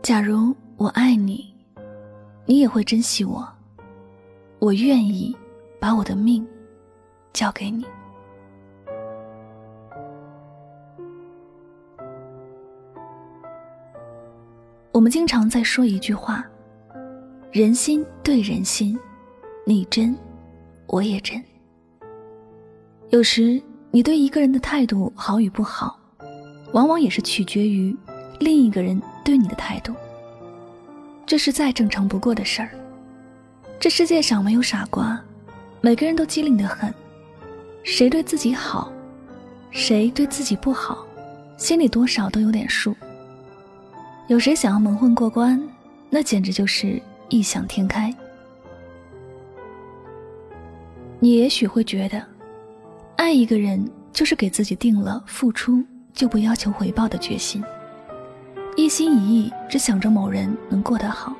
假如我爱你，你也会珍惜我。我愿意把我的命交给你。我们经常在说一句话：“人心对人心，你真，我也真。”有时你对一个人的态度好与不好，往往也是取决于另一个人。对你的态度，这是再正常不过的事儿。这世界上没有傻瓜，每个人都机灵得很。谁对自己好，谁对自己不好，心里多少都有点数。有谁想要蒙混过关，那简直就是异想天开。你也许会觉得，爱一个人就是给自己定了付出就不要求回报的决心。一心一意只想着某人能过得好，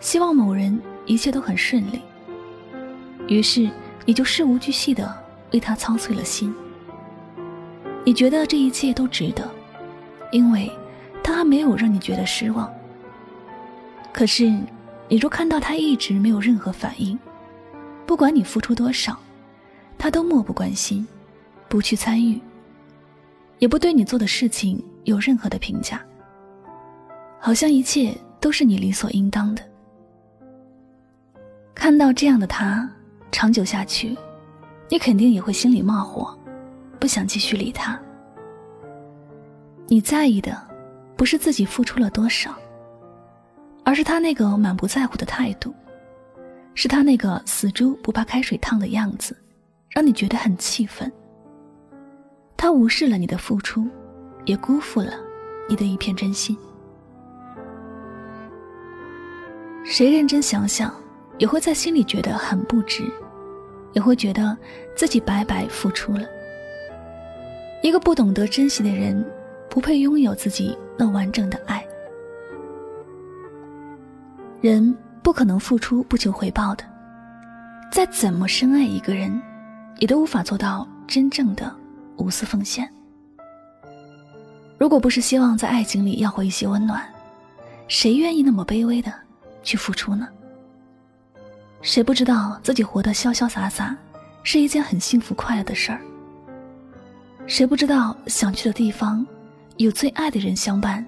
希望某人一切都很顺利。于是你就事无巨细的为他操碎了心。你觉得这一切都值得，因为他还没有让你觉得失望。可是你若看到他一直没有任何反应，不管你付出多少，他都漠不关心，不去参与，也不对你做的事情有任何的评价。好像一切都是你理所应当的。看到这样的他，长久下去，你肯定也会心里冒火，不想继续理他。你在意的，不是自己付出了多少，而是他那个满不在乎的态度，是他那个死猪不怕开水烫的样子，让你觉得很气愤。他无视了你的付出，也辜负了你的一片真心。谁认真想想，也会在心里觉得很不值，也会觉得自己白白付出了。一个不懂得珍惜的人，不配拥有自己那完整的爱。人不可能付出不求回报的，再怎么深爱一个人，也都无法做到真正的无私奉献。如果不是希望在爱情里要回一些温暖，谁愿意那么卑微的？去付出呢？谁不知道自己活得潇潇洒洒是一件很幸福快乐的事儿？谁不知道想去的地方有最爱的人相伴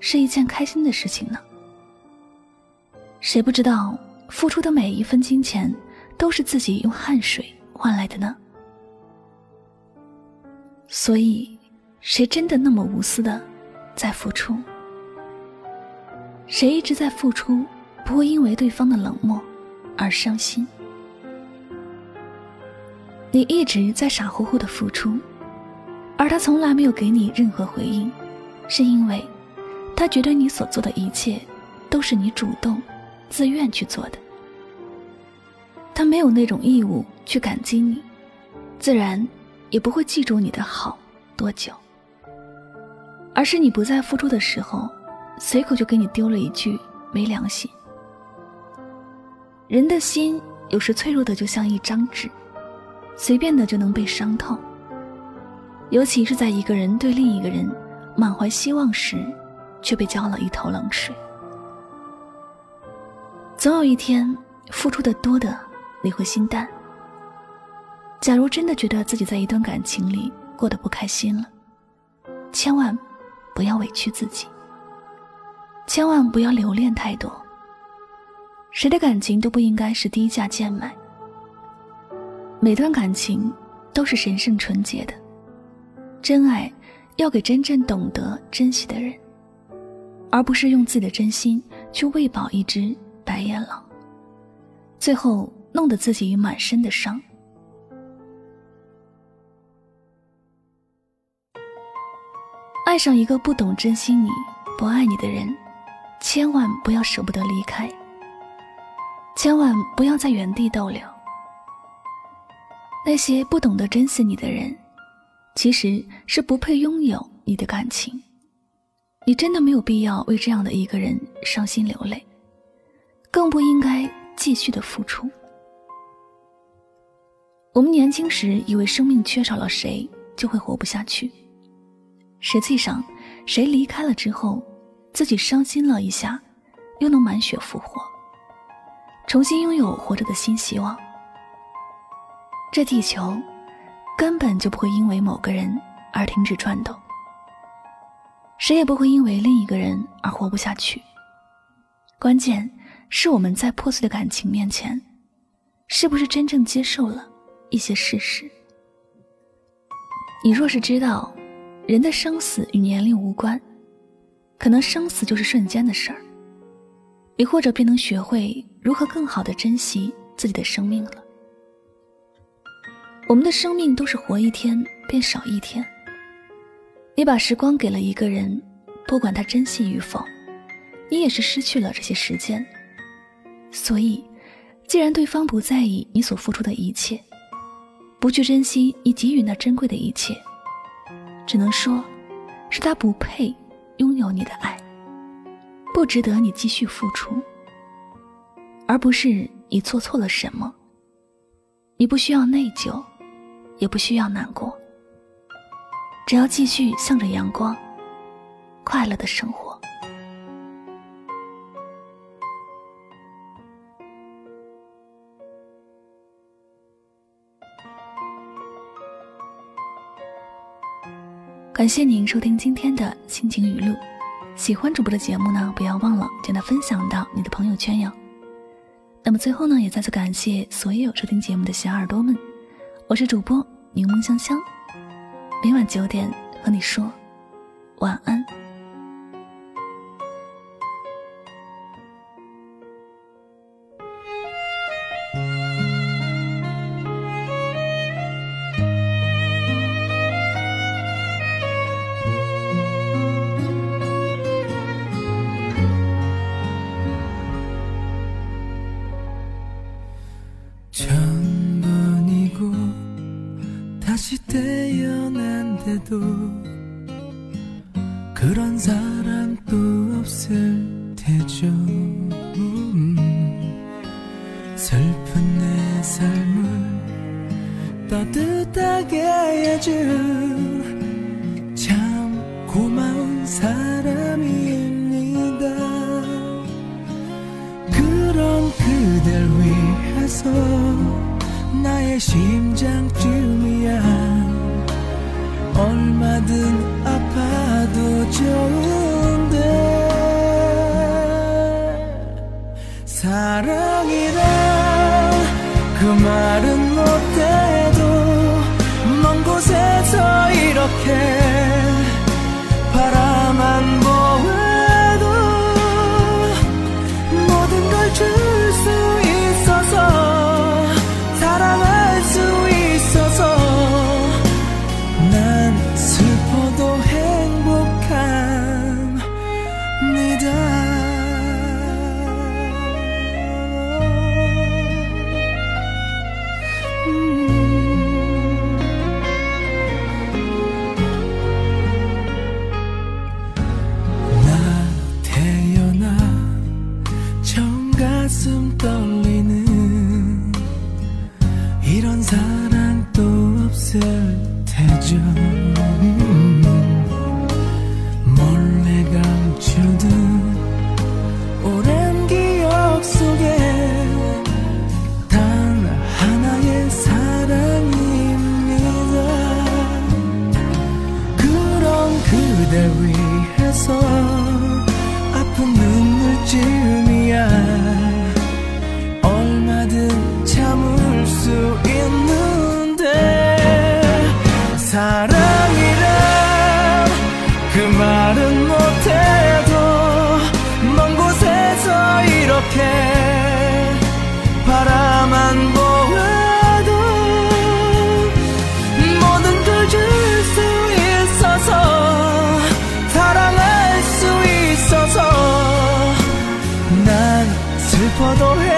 是一件开心的事情呢？谁不知道付出的每一分金钱都是自己用汗水换来的呢？所以，谁真的那么无私的在付出？谁一直在付出？不会因为对方的冷漠而伤心。你一直在傻乎乎的付出，而他从来没有给你任何回应，是因为他觉得你所做的一切都是你主动、自愿去做的。他没有那种义务去感激你，自然也不会记住你的好多久。而是你不再付出的时候，随口就给你丢了一句没良心。人的心有时脆弱的就像一张纸，随便的就能被伤透。尤其是在一个人对另一个人满怀希望时，却被浇了一头冷水。总有一天，付出的多的你会心淡。假如真的觉得自己在一段感情里过得不开心了，千万不要委屈自己，千万不要留恋太多。谁的感情都不应该是低价贱卖。每段感情都是神圣纯洁的，真爱要给真正懂得珍惜的人，而不是用自己的真心去喂饱一只白眼狼。最后弄得自己满身的伤。爱上一个不懂珍惜你、不爱你的人，千万不要舍不得离开，千万不要在原地逗留。那些不懂得珍惜你的人，其实是不配拥有你的感情。你真的没有必要为这样的一个人伤心流泪，更不应该继续的付出。我们年轻时以为生命缺少了谁就会活不下去。实际上，谁离开了之后，自己伤心了一下，又能满血复活，重新拥有活着的新希望。这地球根本就不会因为某个人而停止转动，谁也不会因为另一个人而活不下去。关键是我们在破碎的感情面前，是不是真正接受了一些事实？你若是知道。人的生死与年龄无关，可能生死就是瞬间的事儿。你或者便能学会如何更好的珍惜自己的生命了。我们的生命都是活一天便少一天。你把时光给了一个人，不管他珍惜与否，你也是失去了这些时间。所以，既然对方不在意你所付出的一切，不去珍惜你给予那珍贵的一切。只能说，是他不配拥有你的爱，不值得你继续付出，而不是你做错了什么。你不需要内疚，也不需要难过，只要继续向着阳光，快乐的生活。感谢您收听今天的心情语录，喜欢主播的节目呢，不要忘了将它分享到你的朋友圈哟。那么最后呢，也再次感谢所有收听节目的小耳朵们，我是主播柠檬香香，每晚九点和你说晚安。 그런 사람도없을 테죠 슬픈 내 삶을 따뜻하게 해준 참 고마운 사람입니다. 그런 그댈 위해서 나의 심장쯤이야 얼마든 아파도 좋은데 사랑이란 그 말은 못해도 먼 곳에서 이렇게 세상이란 그 말은 못해도 먼 곳에서 이렇게 바라만 보아도 모든 걸 줄 수 있어서 사랑할 수 있어서 난 슬퍼도 해.